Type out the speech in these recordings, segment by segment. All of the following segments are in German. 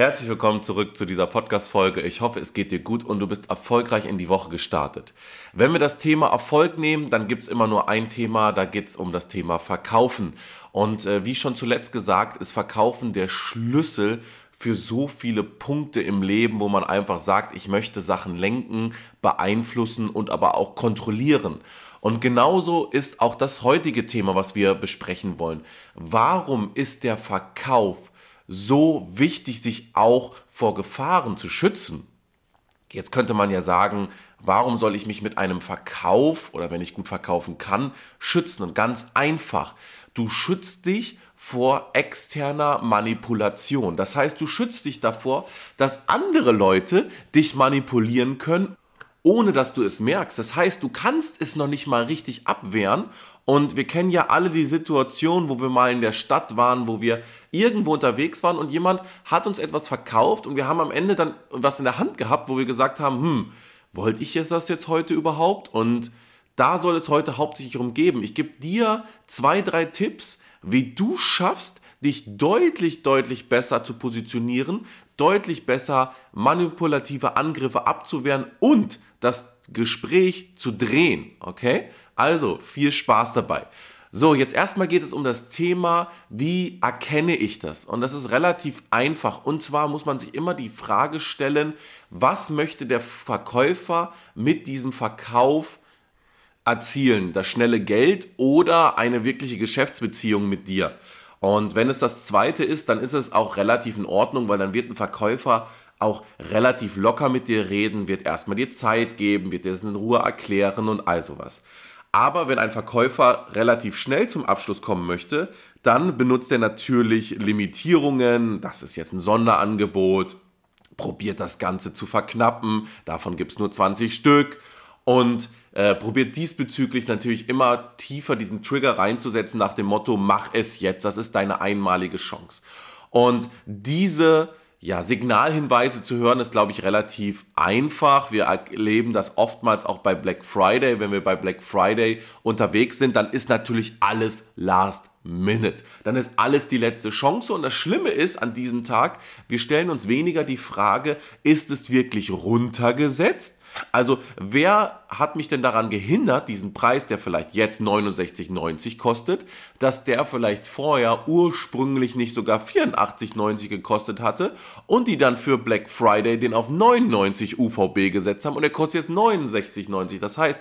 Herzlich willkommen zurück zu dieser Podcast-Folge. Ich hoffe, es geht dir gut und du bist erfolgreich in die Woche gestartet. Wenn wir das Thema Erfolg nehmen, dann gibt es immer nur ein Thema, da geht es um das Thema Verkaufen. Und äh, wie schon zuletzt gesagt, ist Verkaufen der Schlüssel für so viele Punkte im Leben, wo man einfach sagt, ich möchte Sachen lenken, beeinflussen und aber auch kontrollieren. Und genauso ist auch das heutige Thema, was wir besprechen wollen. Warum ist der Verkauf so wichtig, sich auch vor Gefahren zu schützen. Jetzt könnte man ja sagen, warum soll ich mich mit einem Verkauf oder wenn ich gut verkaufen kann, schützen? Und ganz einfach, du schützt dich vor externer Manipulation. Das heißt, du schützt dich davor, dass andere Leute dich manipulieren können, ohne dass du es merkst. Das heißt, du kannst es noch nicht mal richtig abwehren und wir kennen ja alle die Situation, wo wir mal in der Stadt waren, wo wir irgendwo unterwegs waren und jemand hat uns etwas verkauft und wir haben am Ende dann was in der Hand gehabt, wo wir gesagt haben, hm, wollte ich jetzt das jetzt heute überhaupt? Und da soll es heute hauptsächlich darum. Ich gebe dir zwei, drei Tipps, wie du schaffst, dich deutlich, deutlich besser zu positionieren, deutlich besser manipulative Angriffe abzuwehren und das Gespräch zu drehen. Okay? Also viel Spaß dabei. So, jetzt erstmal geht es um das Thema, wie erkenne ich das? Und das ist relativ einfach. Und zwar muss man sich immer die Frage stellen, was möchte der Verkäufer mit diesem Verkauf erzielen? Das schnelle Geld oder eine wirkliche Geschäftsbeziehung mit dir? Und wenn es das zweite ist, dann ist es auch relativ in Ordnung, weil dann wird ein Verkäufer auch relativ locker mit dir reden, wird erstmal dir Zeit geben, wird dir das in Ruhe erklären und all sowas. Aber wenn ein Verkäufer relativ schnell zum Abschluss kommen möchte, dann benutzt er natürlich Limitierungen. Das ist jetzt ein Sonderangebot. Probiert das Ganze zu verknappen. Davon gibt es nur 20 Stück. Und äh, probiert diesbezüglich natürlich immer tiefer diesen Trigger reinzusetzen nach dem Motto, mach es jetzt. Das ist deine einmalige Chance. Und diese ja, Signalhinweise zu hören ist, glaube ich, relativ einfach. Wir erleben das oftmals auch bei Black Friday. Wenn wir bei Black Friday unterwegs sind, dann ist natürlich alles Last Minute. Dann ist alles die letzte Chance. Und das Schlimme ist an diesem Tag, wir stellen uns weniger die Frage, ist es wirklich runtergesetzt? Also wer hat mich denn daran gehindert, diesen Preis, der vielleicht jetzt 69,90 kostet, dass der vielleicht vorher ursprünglich nicht sogar 84,90 gekostet hatte und die dann für Black Friday den auf 99 UVB gesetzt haben und der kostet jetzt 69,90. Das heißt,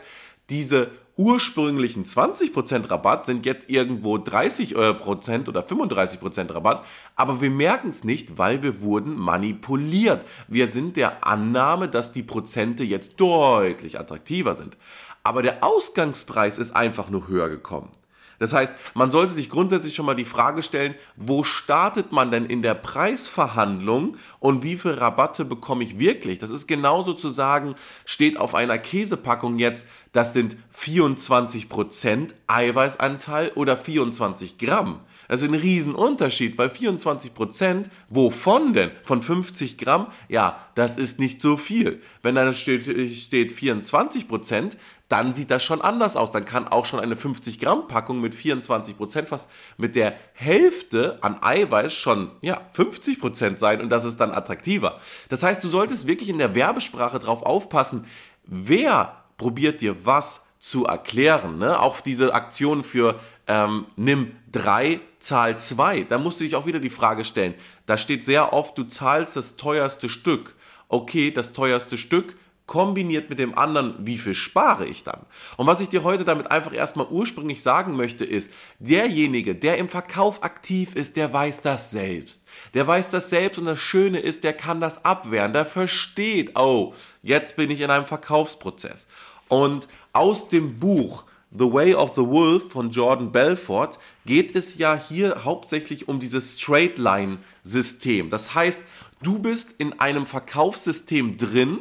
diese ursprünglichen 20% Rabatt sind jetzt irgendwo 30% äh, oder 35% Rabatt, aber wir merken es nicht, weil wir wurden manipuliert. Wir sind der Annahme, dass die Prozente jetzt deutlich attraktiver sind. Aber der Ausgangspreis ist einfach nur höher gekommen. Das heißt, man sollte sich grundsätzlich schon mal die Frage stellen, wo startet man denn in der Preisverhandlung und wie viel Rabatte bekomme ich wirklich? Das ist genauso zu sagen, steht auf einer Käsepackung jetzt, das sind 24% Eiweißanteil oder 24 Gramm. Das ist ein Riesenunterschied, weil 24 Prozent, wovon denn? Von 50 Gramm? Ja, das ist nicht so viel. Wenn da steht, steht 24 Prozent, dann sieht das schon anders aus. Dann kann auch schon eine 50 Gramm Packung mit 24 Prozent fast mit der Hälfte an Eiweiß schon ja, 50 Prozent sein und das ist dann attraktiver. Das heißt, du solltest wirklich in der Werbesprache drauf aufpassen, wer probiert dir was zu erklären. Ne? Auch diese Aktion für ähm, nimm drei, zahl zwei. Da musst du dich auch wieder die Frage stellen. Da steht sehr oft, du zahlst das teuerste Stück. Okay, das teuerste Stück kombiniert mit dem anderen, wie viel spare ich dann? Und was ich dir heute damit einfach erstmal ursprünglich sagen möchte, ist, derjenige, der im Verkauf aktiv ist, der weiß das selbst. Der weiß das selbst und das Schöne ist, der kann das abwehren, der versteht, oh, jetzt bin ich in einem Verkaufsprozess. Und aus dem Buch The Way of the Wolf von Jordan Belfort geht es ja hier hauptsächlich um dieses Straight Line System. Das heißt, du bist in einem Verkaufssystem drin.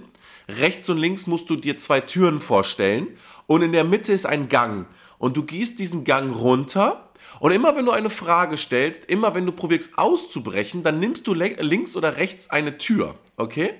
Rechts und links musst du dir zwei Türen vorstellen und in der Mitte ist ein Gang und du gehst diesen Gang runter und immer wenn du eine Frage stellst, immer wenn du probierst auszubrechen, dann nimmst du links oder rechts eine Tür, okay?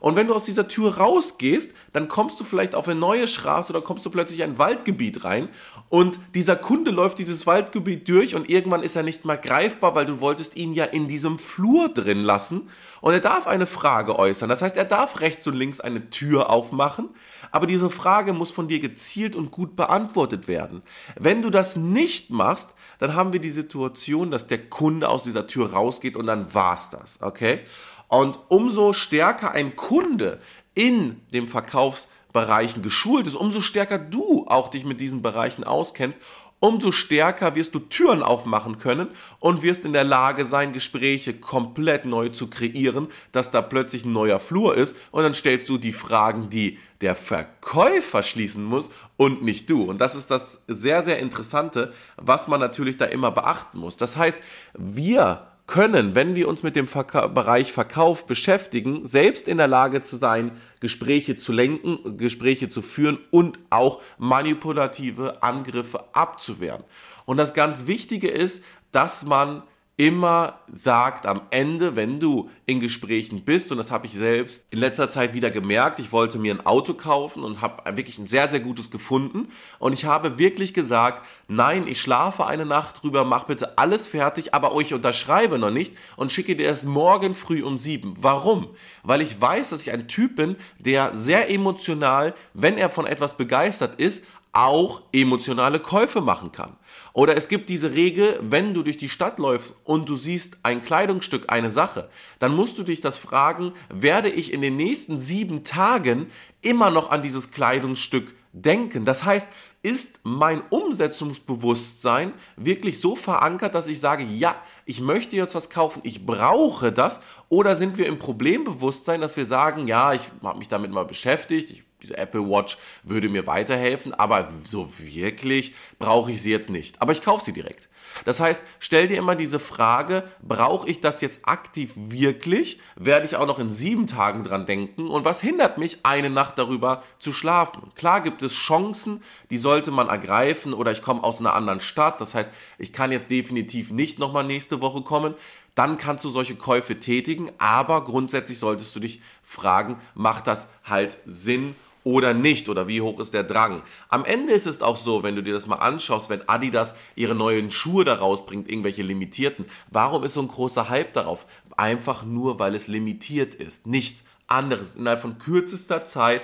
Und wenn du aus dieser Tür rausgehst, dann kommst du vielleicht auf eine neue Straße oder kommst du plötzlich in ein Waldgebiet rein und dieser Kunde läuft dieses Waldgebiet durch und irgendwann ist er nicht mehr greifbar, weil du wolltest ihn ja in diesem Flur drin lassen Und er darf eine Frage äußern. Das heißt, er darf rechts und links eine Tür aufmachen, aber diese Frage muss von dir gezielt und gut beantwortet werden. Wenn du das nicht machst, dann haben wir die Situation, dass der Kunde aus dieser Tür rausgeht und dann war's das, okay? Und umso stärker ein Kunde in dem Verkaufsbereichen geschult ist, umso stärker du auch dich mit diesen Bereichen auskennst, umso stärker wirst du Türen aufmachen können und wirst in der Lage sein, Gespräche komplett neu zu kreieren, dass da plötzlich ein neuer Flur ist und dann stellst du die Fragen, die der Verkäufer schließen muss und nicht du. Und das ist das sehr, sehr Interessante, was man natürlich da immer beachten muss. Das heißt, wir können, wenn wir uns mit dem Verka Bereich Verkauf beschäftigen, selbst in der Lage zu sein, Gespräche zu lenken, Gespräche zu führen und auch manipulative Angriffe abzuwehren. Und das ganz Wichtige ist, dass man immer sagt am Ende, wenn du in Gesprächen bist, und das habe ich selbst in letzter Zeit wieder gemerkt, ich wollte mir ein Auto kaufen und habe wirklich ein sehr, sehr gutes gefunden. Und ich habe wirklich gesagt, nein, ich schlafe eine Nacht drüber, mach bitte alles fertig, aber ich unterschreibe noch nicht und schicke dir es morgen früh um sieben. Warum? Weil ich weiß, dass ich ein Typ bin, der sehr emotional, wenn er von etwas begeistert ist, auch emotionale Käufe machen kann. Oder es gibt diese Regel, wenn du durch die Stadt läufst und du siehst ein Kleidungsstück, eine Sache, dann musst du dich das fragen, werde ich in den nächsten sieben Tagen immer noch an dieses Kleidungsstück denken? Das heißt, ist mein Umsetzungsbewusstsein wirklich so verankert, dass ich sage, ja, ich möchte jetzt was kaufen, ich brauche das? Oder sind wir im Problembewusstsein, dass wir sagen, ja, ich habe mich damit mal beschäftigt, ich diese Apple Watch würde mir weiterhelfen, aber so wirklich brauche ich sie jetzt nicht. Aber ich kaufe sie direkt. Das heißt, stell dir immer diese Frage, brauche ich das jetzt aktiv wirklich? Werde ich auch noch in sieben Tagen dran denken? Und was hindert mich, eine Nacht darüber zu schlafen? Klar gibt es Chancen, die sollte man ergreifen oder ich komme aus einer anderen Stadt. Das heißt, ich kann jetzt definitiv nicht nochmal nächste Woche kommen dann kannst du solche Käufe tätigen, aber grundsätzlich solltest du dich fragen, macht das halt Sinn oder nicht oder wie hoch ist der Drang. Am Ende ist es auch so, wenn du dir das mal anschaust, wenn Adidas ihre neuen Schuhe da rausbringt, irgendwelche limitierten, warum ist so ein großer Hype darauf? Einfach nur, weil es limitiert ist, nichts anderes. Innerhalb von kürzester Zeit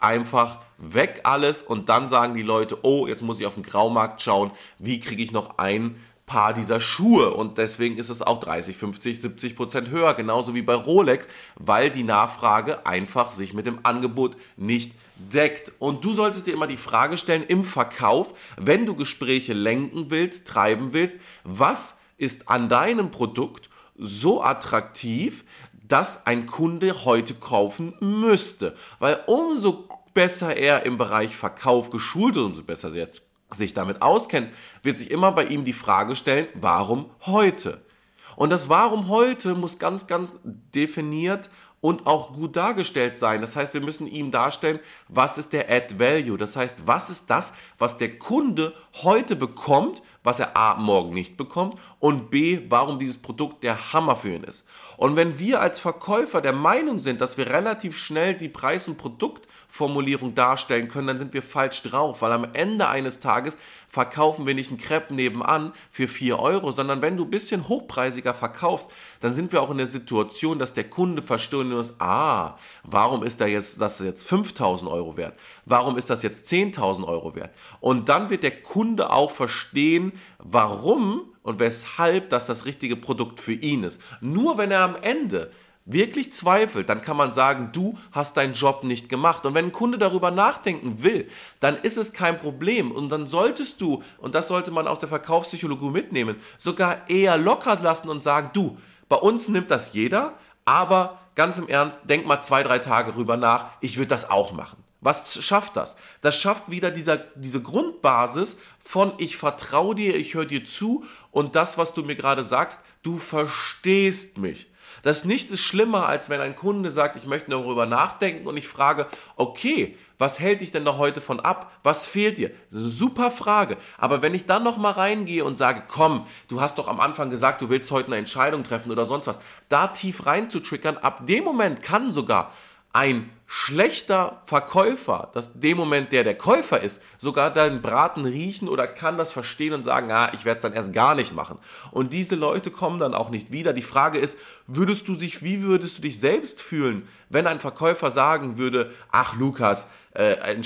einfach weg alles und dann sagen die Leute, oh, jetzt muss ich auf den Graumarkt schauen, wie kriege ich noch ein Paar dieser Schuhe und deswegen ist es auch 30, 50, 70 Prozent höher, genauso wie bei Rolex, weil die Nachfrage einfach sich mit dem Angebot nicht deckt. Und du solltest dir immer die Frage stellen im Verkauf, wenn du Gespräche lenken willst, treiben willst, was ist an deinem Produkt so attraktiv, dass ein Kunde heute kaufen müsste. Weil umso besser er im Bereich Verkauf geschult ist, umso besser er sich damit auskennt, wird sich immer bei ihm die Frage stellen, warum heute? Und das Warum heute muss ganz, ganz definiert und auch gut dargestellt sein. Das heißt, wir müssen ihm darstellen, was ist der Add Value? Das heißt, was ist das, was der Kunde heute bekommt, was er A morgen nicht bekommt und B, warum dieses Produkt der Hammer für ihn ist. Und wenn wir als Verkäufer der Meinung sind, dass wir relativ schnell die Preis- und Produktformulierung darstellen können, dann sind wir falsch drauf, weil am Ende eines Tages verkaufen wir nicht einen Crepe nebenan für 4 Euro, sondern wenn du ein bisschen hochpreisiger verkaufst, dann sind wir auch in der Situation, dass der Kunde verstehen muss, ah, warum ist da jetzt, das jetzt 5000 Euro wert? Warum ist das jetzt 10.000 Euro wert? Und dann wird der Kunde auch verstehen, warum und weshalb das das richtige Produkt für ihn ist. Nur wenn er am Ende wirklich zweifelt, dann kann man sagen, du hast deinen Job nicht gemacht. Und wenn ein Kunde darüber nachdenken will, dann ist es kein Problem. Und dann solltest du, und das sollte man aus der Verkaufspsychologie mitnehmen, sogar eher locker lassen und sagen, du, bei uns nimmt das jeder, aber ganz im Ernst, denk mal zwei, drei Tage rüber nach, ich würde das auch machen. Was schafft das? Das schafft wieder dieser, diese Grundbasis von ich vertraue dir, ich höre dir zu und das, was du mir gerade sagst, du verstehst mich. Das nichts ist schlimmer, als wenn ein Kunde sagt, ich möchte darüber nachdenken und ich frage, okay, was hält dich denn noch heute von ab? Was fehlt dir? Super Frage. Aber wenn ich dann noch mal reingehe und sage, komm, du hast doch am Anfang gesagt, du willst heute eine Entscheidung treffen oder sonst was, da tief rein zu triggern, ab dem Moment kann sogar ein schlechter Verkäufer, dass dem Moment, der der Käufer ist, sogar deinen Braten riechen oder kann das verstehen und sagen, ah, ich werde es dann erst gar nicht machen. Und diese Leute kommen dann auch nicht wieder. Die Frage ist, würdest du dich, wie würdest du dich selbst fühlen, wenn ein Verkäufer sagen würde, ach Lukas, äh,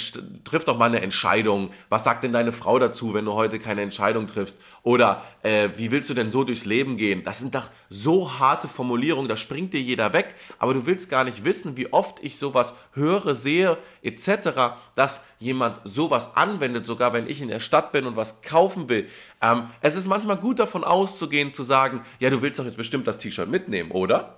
triff doch mal eine Entscheidung. Was sagt denn deine Frau dazu, wenn du heute keine Entscheidung triffst? Oder äh, wie willst du denn so durchs Leben gehen? Das sind doch so harte Formulierungen, da springt dir jeder weg, aber du willst gar nicht wissen, wie oft ich sowas höre, sehe, etc., dass jemand sowas anwendet, sogar wenn ich in der Stadt bin und was kaufen will. Ähm, es ist manchmal gut davon auszugehen, zu sagen, ja, du willst doch jetzt bestimmt das T-Shirt mitnehmen, oder?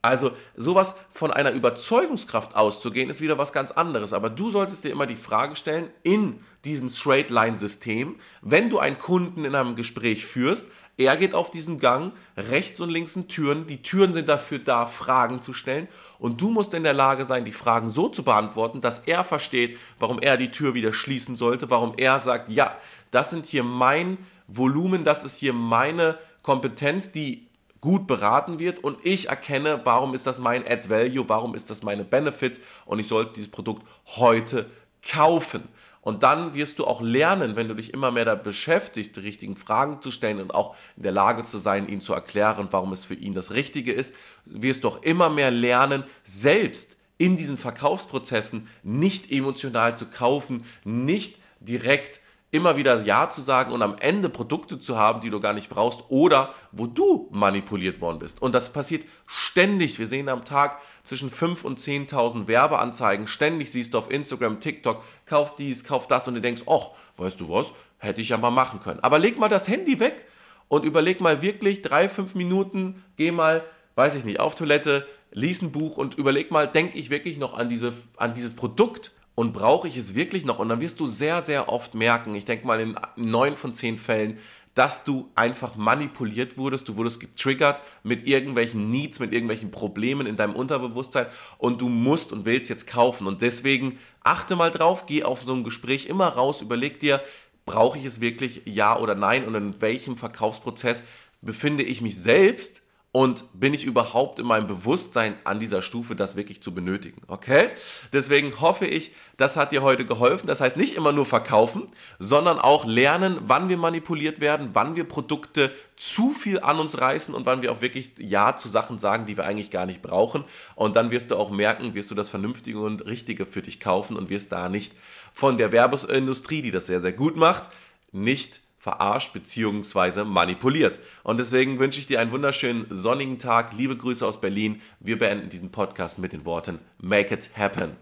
Also sowas von einer Überzeugungskraft auszugehen, ist wieder was ganz anderes. Aber du solltest dir immer die Frage stellen, in diesem Straight-Line-System, wenn du einen Kunden in einem Gespräch führst, er geht auf diesen Gang, rechts und links sind Türen, die Türen sind dafür da, Fragen zu stellen. Und du musst in der Lage sein, die Fragen so zu beantworten, dass er versteht, warum er die Tür wieder schließen sollte, warum er sagt, ja, das sind hier mein Volumen, das ist hier meine Kompetenz, die gut beraten wird. Und ich erkenne, warum ist das mein Add Value, warum ist das meine Benefits. Und ich sollte dieses Produkt heute kaufen. Und dann wirst du auch lernen, wenn du dich immer mehr da beschäftigst, die richtigen Fragen zu stellen und auch in der Lage zu sein, ihm zu erklären, warum es für ihn das Richtige ist, wirst du auch immer mehr lernen, selbst in diesen Verkaufsprozessen nicht emotional zu kaufen, nicht direkt immer wieder Ja zu sagen und am Ende Produkte zu haben, die du gar nicht brauchst oder wo du manipuliert worden bist. Und das passiert ständig. Wir sehen am Tag zwischen 5.000 und 10.000 Werbeanzeigen. Ständig siehst du auf Instagram, TikTok, kauf dies, kauf das und du denkst, ach, weißt du was, hätte ich ja mal machen können. Aber leg mal das Handy weg und überleg mal wirklich drei, fünf Minuten, geh mal, weiß ich nicht, auf Toilette, lies ein Buch und überleg mal, denke ich wirklich noch an, diese, an dieses Produkt? Und brauche ich es wirklich noch? Und dann wirst du sehr, sehr oft merken, ich denke mal in neun von zehn Fällen, dass du einfach manipuliert wurdest, du wurdest getriggert mit irgendwelchen Needs, mit irgendwelchen Problemen in deinem Unterbewusstsein und du musst und willst jetzt kaufen. Und deswegen achte mal drauf, geh auf so ein Gespräch immer raus, überleg dir, brauche ich es wirklich, ja oder nein und in welchem Verkaufsprozess befinde ich mich selbst und bin ich überhaupt in meinem Bewusstsein an dieser Stufe, das wirklich zu benötigen. Okay? Deswegen hoffe ich, das hat dir heute geholfen. Das heißt nicht immer nur verkaufen, sondern auch lernen, wann wir manipuliert werden, wann wir Produkte zu viel an uns reißen und wann wir auch wirklich Ja zu Sachen sagen, die wir eigentlich gar nicht brauchen. Und dann wirst du auch merken, wirst du das Vernünftige und Richtige für dich kaufen und wirst da nicht von der Werbeindustrie, die das sehr, sehr gut macht, nicht verarscht bzw. manipuliert. Und deswegen wünsche ich dir einen wunderschönen sonnigen Tag. Liebe Grüße aus Berlin. Wir beenden diesen Podcast mit den Worten Make it happen.